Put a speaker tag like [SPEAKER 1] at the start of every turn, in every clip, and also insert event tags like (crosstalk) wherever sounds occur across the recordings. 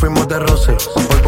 [SPEAKER 1] fuimos de roce.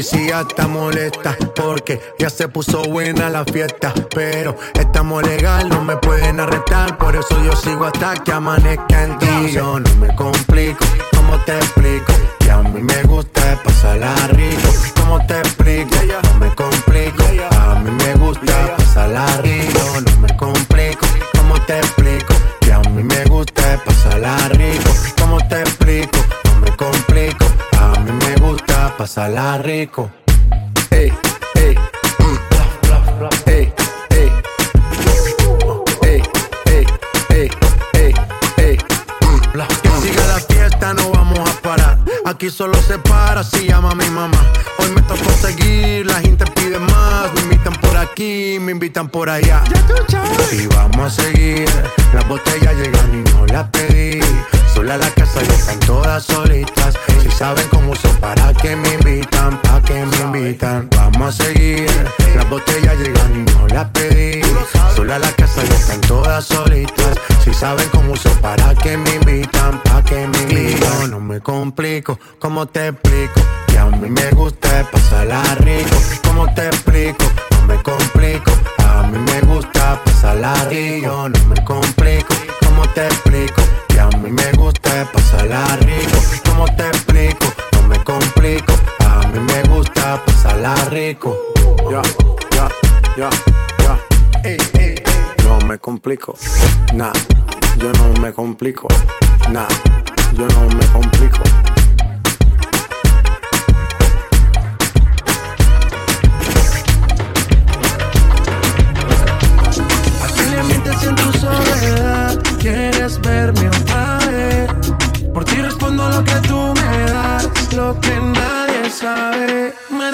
[SPEAKER 1] Policía está molesta porque ya se puso buena la fiesta. Pero estamos legal, no me pueden arrestar. Por eso yo sigo hasta que amanezca en ti. Yo no me complico, ¿cómo te explico? Que a mí me pasarla rico. Ey, ey, mm, ey, ey. Ey, ey, ey, ey, ey, mm. Que siga la fiesta, no vamos a parar. Aquí solo se para si llama mi mamá. Hoy me tocó seguir, la gente pide más. Por aquí, me invitan por allá. Y vamos a seguir. Las botellas llegan y no las pedí. Sola la casa están todas solitas. Si saben cómo son, para que me invitan, pa' que me invitan. Vamos a seguir. Las botellas llegan y no las pedí. Sola la casa están todas solitas. Si saben cómo son, para que me invitan, pa' que me invitan. No me complico, ¿cómo te explico? Que a mí me gusta pasarla rico. ¿Cómo te explico? No me complico. A mí me gusta pasarla rico. No me complico, ¿cómo te explico? Que a mí me gusta pasarla rico. ¿Cómo te explico? No me complico. A mí me gusta pasarla rico. Ya, ya, ya, ya. No me complico. Nah, yo no me complico. Nah, yo no me complico.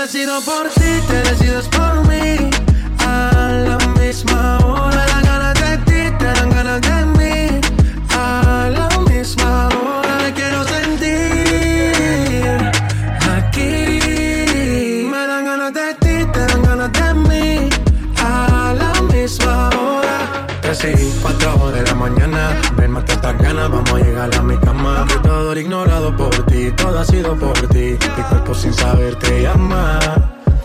[SPEAKER 2] Decido por ti, te decides por mí. A la misma hora. Dan ganas de ti, te dan ganas de mí. A la misma hora. Me quiero sentir. Aquí. Me dan ganas de ti, te dan ganas de mí. A la misma hora.
[SPEAKER 1] Y cuatro de la mañana. Ven, mata estas ganas, vamos a llegar a mi ignorado por ti, todo ha sido por ti. Mi cuerpo sin saber te llama.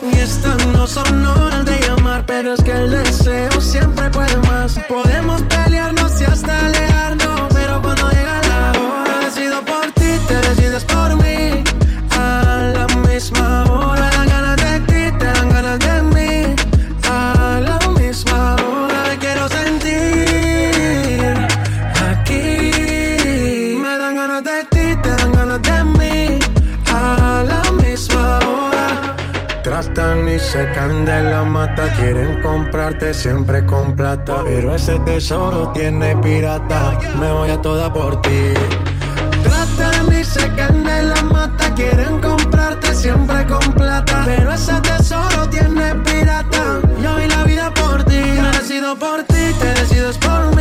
[SPEAKER 2] Y estas no son horas de llamar, pero es que el deseo siempre puede más. Podemos pelearnos y hasta alejarnos, pero cuando llega la hora, decido por ti, te decides por mí. A la misma hora, dan ganas de ti, te dan ganas de mí. A la misma hora, me quiero sentir. Aquí me dan ganas de ti,
[SPEAKER 1] Secan de la mata, quieren comprarte siempre con plata. Pero ese tesoro tiene pirata, me voy a toda por ti.
[SPEAKER 2] Tratan y secan de la mata, quieren comprarte siempre con plata. Pero ese tesoro tiene pirata. Yo vi la vida por ti, me decido por ti, te decides por mí.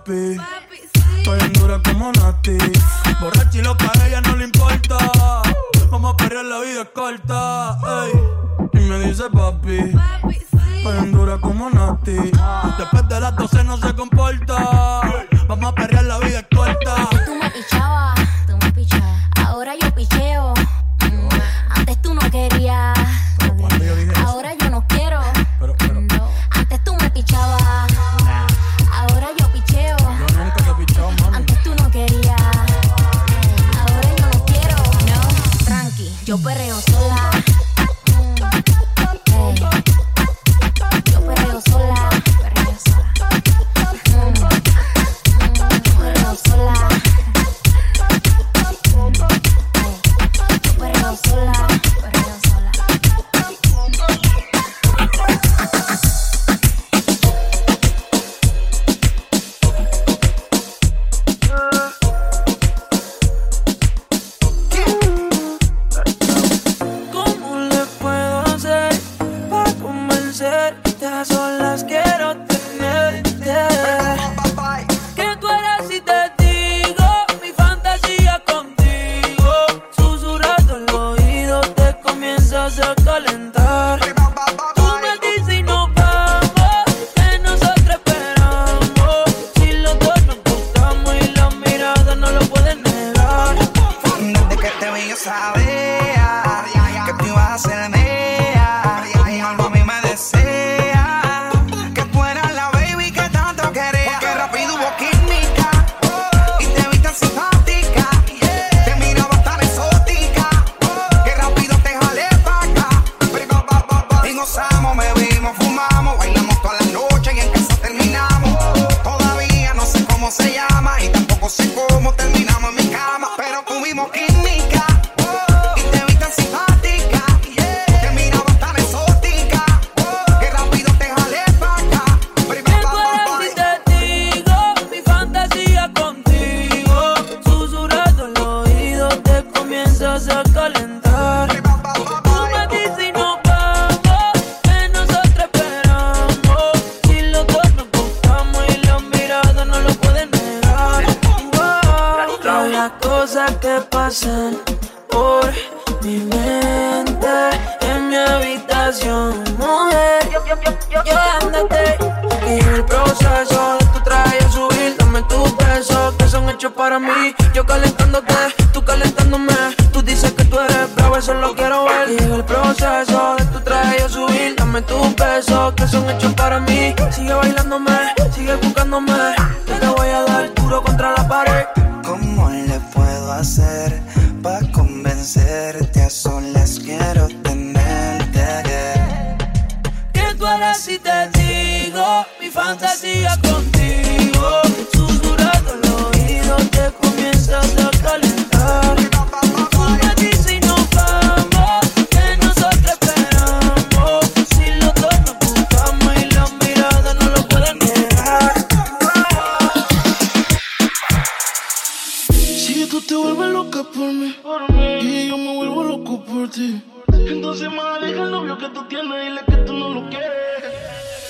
[SPEAKER 3] papi. Estoy en dura como Nati. Borracha y loca, a ella no le importa. Vamos a perder la vida corta. Ey. Y me dice papi. Estoy en dura como Nati. Después de las 12 no se comporta. Vamos a perder la vida corta.
[SPEAKER 2] para
[SPEAKER 4] mí.
[SPEAKER 2] Yo calentándote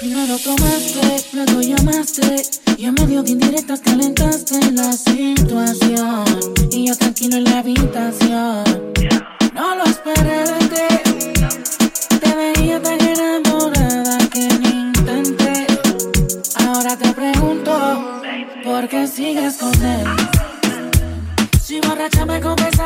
[SPEAKER 2] No lo
[SPEAKER 5] tomaste, luego llamaste. Y a medio de indirectas calentaste la situación. Y yo tranquilo en la habitación. No lo esperé de ti. Te veía tan enamorada que ni intenté. Ahora te pregunto
[SPEAKER 6] ¿Por qué sigues
[SPEAKER 5] con él? Si borracha me confesas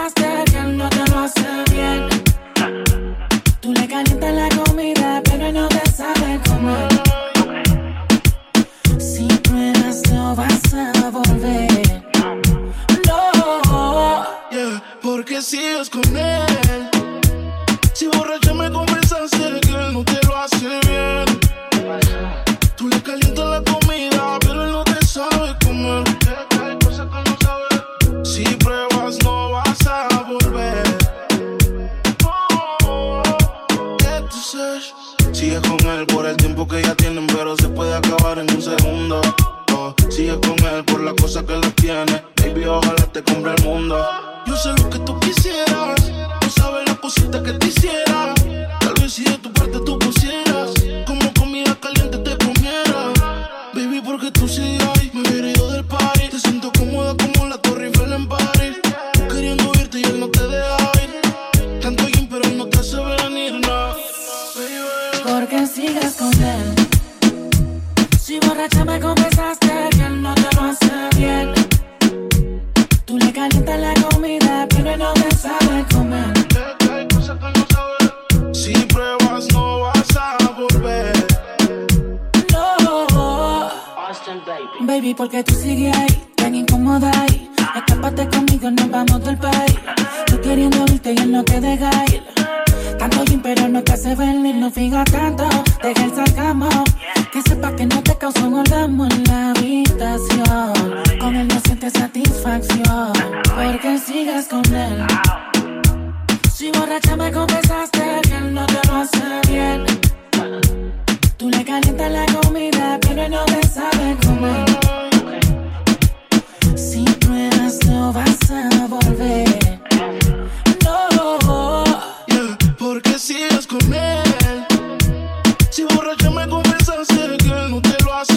[SPEAKER 5] Baby, porque tú sigues ahí, tan incómoda ahí. Escápate conmigo, nos vamos del país. Tú queriendo irte y él no te deja. Tanto bien, pero no te hace venir, no fijas tanto. Deja el sacamos. Que sepa que no te causó un orgasmo en la habitación. Con él no sientes satisfacción, porque sigas con él. Si borracha me confesaste que él no te lo hace bien. Tú le calientas la comida, pero no te sabe comer. Si pruebas, no vas a volver. No,
[SPEAKER 6] yeah, porque sigues con él. Si borracha me confesaste que no te lo hace.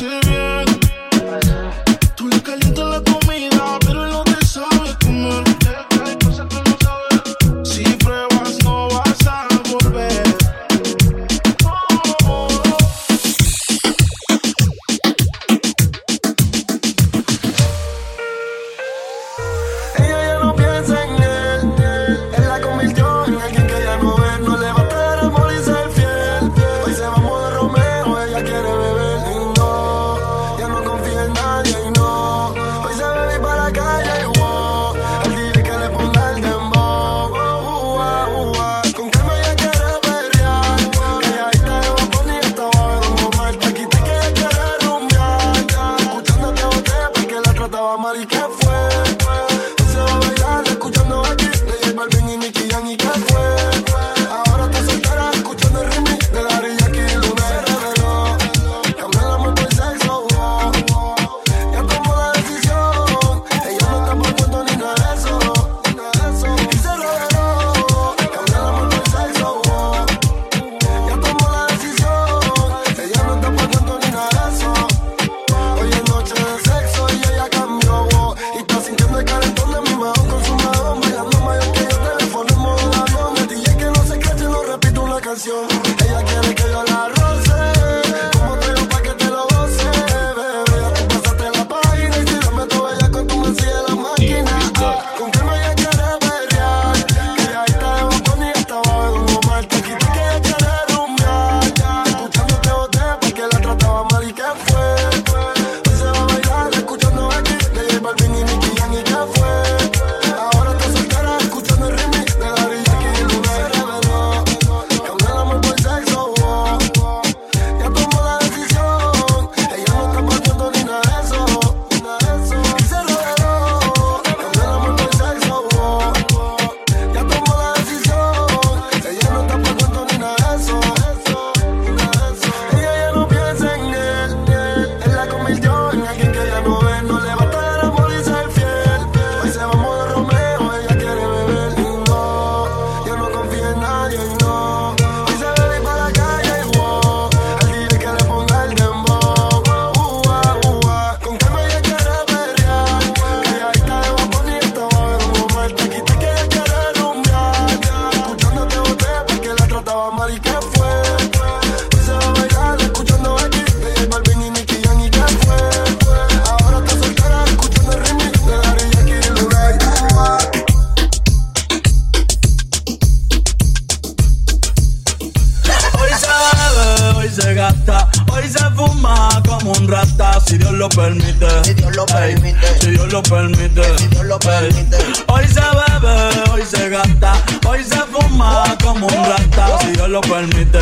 [SPEAKER 7] se gasta. Hoy se fuma como un rata, si Dios
[SPEAKER 3] lo permite.
[SPEAKER 8] Si Dios lo permite.
[SPEAKER 3] Si Dios lo permite.
[SPEAKER 8] Si Dios lo permite.
[SPEAKER 3] Hoy se bebe, hoy se gasta. Hoy se fuma como un rata, si Dios lo permite.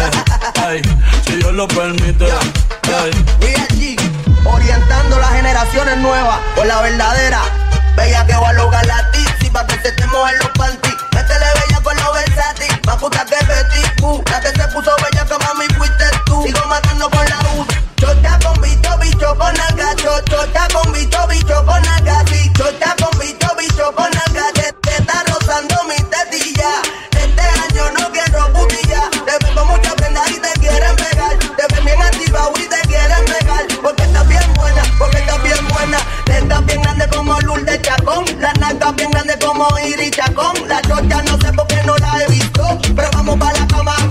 [SPEAKER 3] Si Dios lo permite.
[SPEAKER 8] Yo, yo, orientando las generaciones nuevas por la verdadera. Bella que va a lograr la tizi pa' que se te mojen los panties. Métele bella con los versatis, más puta que Betty Boo, la que se puso bella bicho, bicho con naga. Sí, chota con bicho, bicho con naga. Te, te está rozando mi tetilla. Este año no quiero putilla. Te veo mucha prenda y te quieren pegar. Te ven bien activado y te quieren pegar. Porque estás bien buena, porque estás bien buena. Estás bien grande como Lourdes Chacón. La naga bien grande como Iris Chacón. La chocha no sé por qué no la he visto. Pero vamos para la cama a.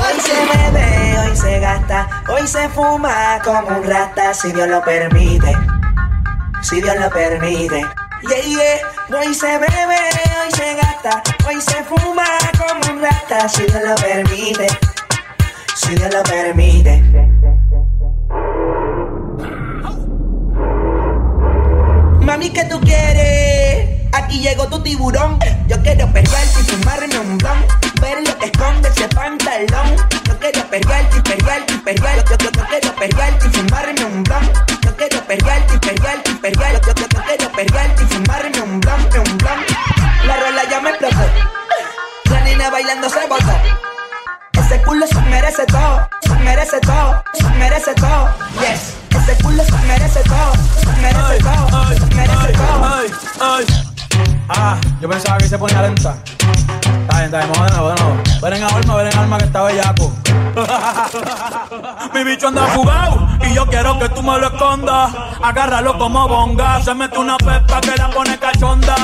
[SPEAKER 9] Hoy se bebe, hoy se gasta, hoy se fuma como un rata, si Dios lo permite. Si Dios lo permite. Yeah, yeah. Hoy se bebe, hoy se gasta, hoy se fuma como un rata, si Dios lo permite. Si Dios lo permite. Mami, ¿qué tú quieres? Aquí llegó tu tiburón. Yo quiero perrearte y fumarme un blon. Ver lo que esconde ese pantalón. Yo quiero perrearte y perrearte y perrearte. Yo, yo, yo quiero perrearte y fumarme un. Yo quiero perrearte y perrearte y perrearte. Yo, yo, yo quiero perrearte y fumarme un blon, un blon. La rola ya me explotó. La nena bailando se botó. Ese culo se merece todo, se merece todo, se merece todo. Yes, ese culo se merece todo, se merece todo, se merece todo.
[SPEAKER 3] Ay, ay.
[SPEAKER 10] Ah, yo pensaba que se ponía lenta. Está de. Ven en alma, ven en alma que está bellaco. (laughs)
[SPEAKER 3] Mi bicho anda jugado y yo quiero que tú me lo escondas. Agárralo como bonga. Se mete una pepa que la pone cachonda.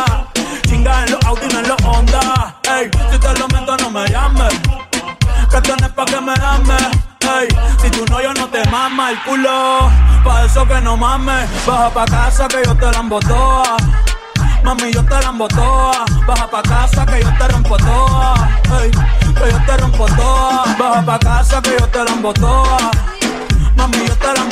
[SPEAKER 3] Chinga en los Audi, no en los Honda. Ey, si te lo meto, no me llames. Que tienes pa' que me ames. Ey, si tú no, yo no te mama el culo. Pa' eso que no mames. Baja pa' casa que yo te la embotoa. Mami, yo te la embotoa. Baja pa' casa que yo te rompo toa. Ey, que yo te rompo toa. Baja pa' casa que yo te la embotoa. Mami, yo te la.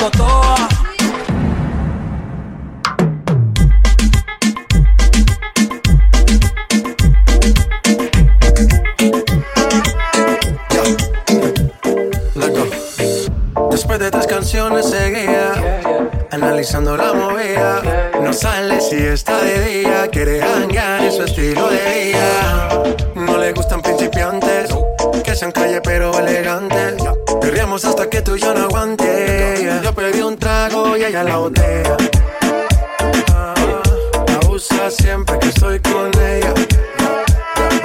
[SPEAKER 1] Loco. Después de tres canciones seguía Analizando la movida. No sale si está de día Quiere hangar en su estilo de vida. No le gustan principiantes Que sean calle pero elegantes. Perriamos hasta que tú y no aguante. Yo pedí un trago y ella la botella Ah, La usa siempre que estoy con ella.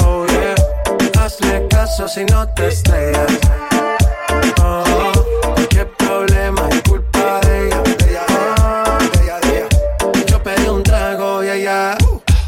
[SPEAKER 1] Oh yeah. Hazle caso si no te estrellas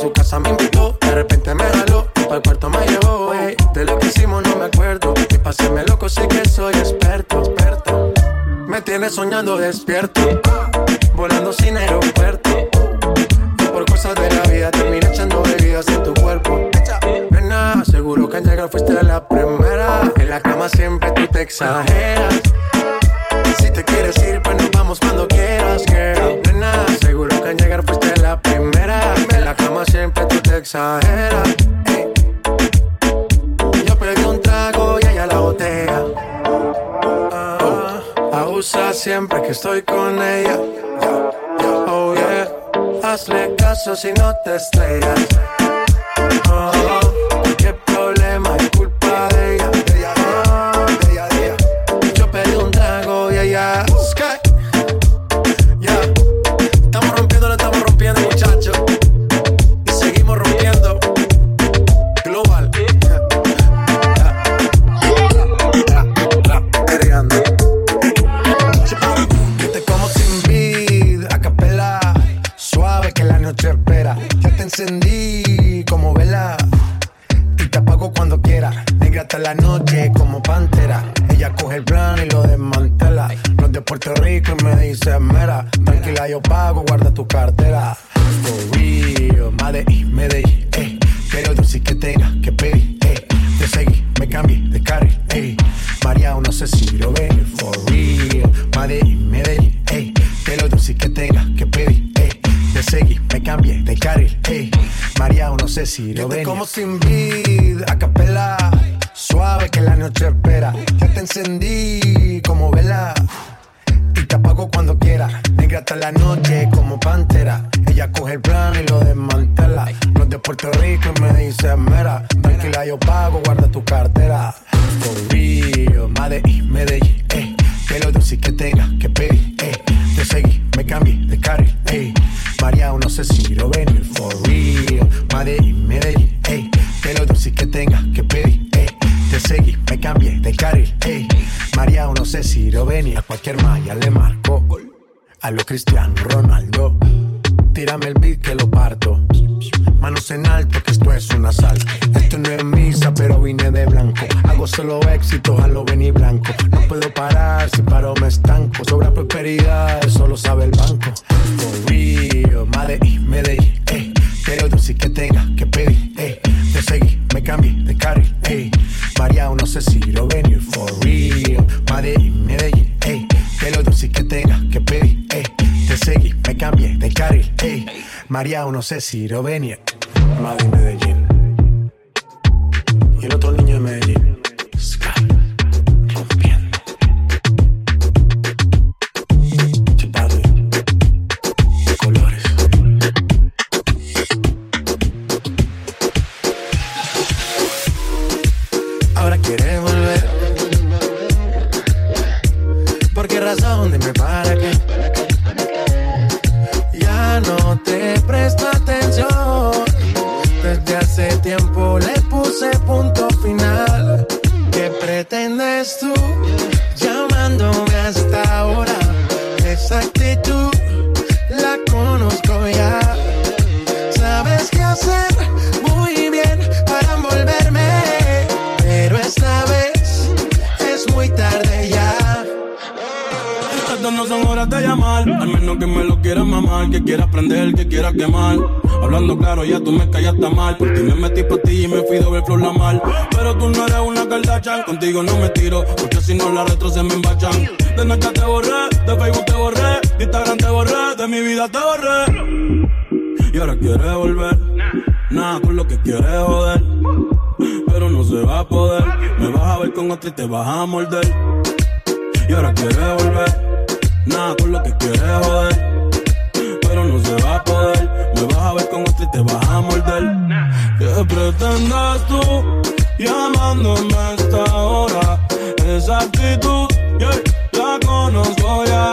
[SPEAKER 1] Su casa me invitó, de repente me jaló. Para el cuarto me llevó. ey. De lo que hicimos no me acuerdo. Y paséme loco, sé que soy experto, experto. Me tienes soñando despierto, volando sin aeropuerto. Por cosas de la vida terminé echando bebidas en tu cuerpo. Nena, seguro que al llegar fuiste la primera. En la cama siempre tú te exageras. Si no te estrellas. Sin vid, a capela. Suave que la noche espera. Ya te encendí como vela. Y te apago cuando quiera. Negra hasta la noche como pantera. Ella coge el plan y lo desmantela. No es de Puerto Rico y me dice mera. Tranquila, yo pago, guarda tu cartera. For real, Medellín, Medellín, eh. Que lo dulce que tenga que pedir, eh. Te seguí, me cambié de carril, eh. María, no sé si lo venir. For real, Medellín, Medellín, eh. Que lo dulce que tenga que pedir, eh. Te seguí, me cambié de carril, ey. María, no sé si lo venía. A cualquier malla le marco. A lo Cristiano Ronaldo. Tírame el beat que lo parto. Manos en alto, que esto es un asalto. Esto no es misa, pero vine de blanco. Hago solo éxito, a lo vení blanco. No puedo parar, si paro me estanco. Sobra prosperidad, eso lo sabe el banco. María, no sé si lo venir. Madrid, pretendes tú llamándome hasta ahora? Esa actitud la conozco ya. Sabes qué hacer muy bien para envolverme. Pero esta vez es muy tarde ya.
[SPEAKER 3] Estas no son horas de llamar, al menos que me lo quieras mamar, que quieras prender, que quieras quemar. Hablando claro, ya tú me callaste mal, por ti me metí pa' ti y me fui doble flor la mal. Pero tú no eres una Kardashian, contigo no me tiro, porque si no la retro se me embachan. De Snapchat te borré, de Facebook te borré, de Instagram te borré, de mi vida te borré. Y ahora quieres volver, nada con lo que quieres joder. Pero no se va a poder, me vas a ver con otro y te vas a morder. Y ahora quieres volver, nada con lo que quieres joder. Pero no se va a poder, me vas a ver con otro y te vas a morder. ¿Qué pretendes tú llamándome a esta hora? Esa actitud, yeah, la conozco ya.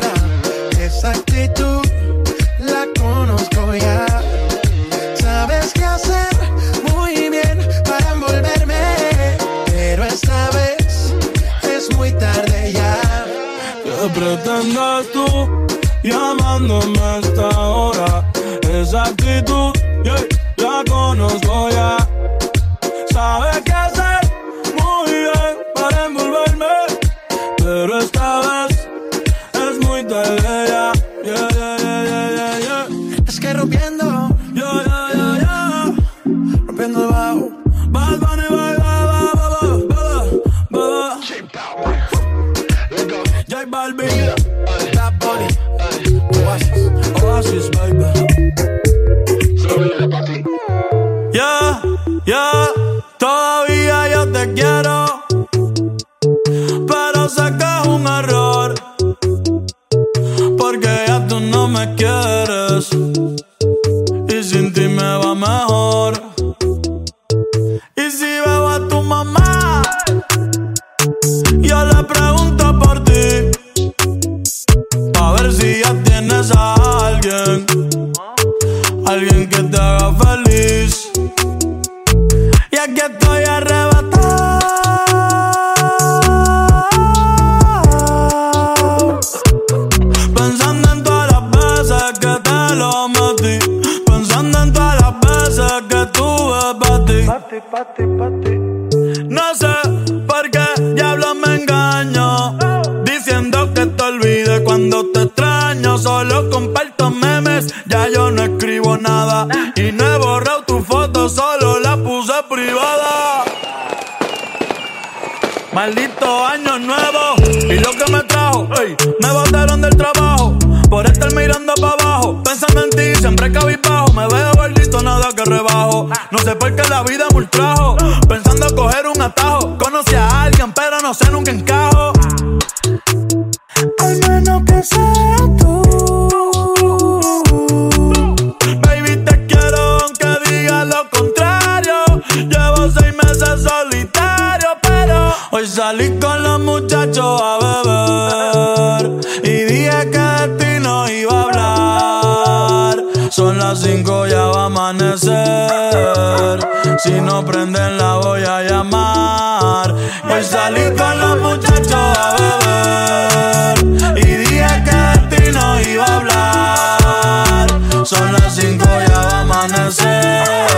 [SPEAKER 1] Esa actitud la conozco ya. Sabes qué hacer muy bien para envolverme.
[SPEAKER 3] Pero esta vez es muy tarde ya. ¿Qué pretendes tú llamándome a esta hora? Esa actitud yeah, la conozco ya. Sabes qué hacer Cuando te extraño solo comparto memes. Ya yo no escribo nada. Y no he borrado tu foto, solo la puse privada. Maldito año nuevo. Y lo que me trajo, me botaron del trabajo. Por estar mirando para abajo. Pensando en ti, siempre cabizbajo. Me veo gordito, nada que rebajo. No sé por qué la vida me ultrajo. Pensando coger un atajo. Conocí a alguien, pero no sé nunca en Si no prenden la voy a llamar. Hoy salí con los muchachos a beber y dije que de ti no iba a hablar. Son las cinco ya va a amanecer.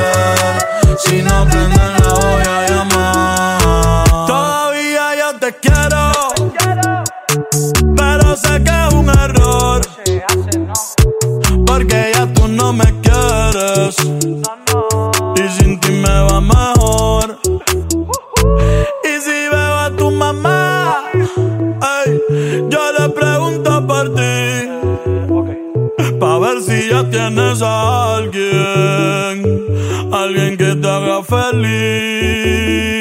[SPEAKER 3] tienes a alguien, alguien que te haga feliz.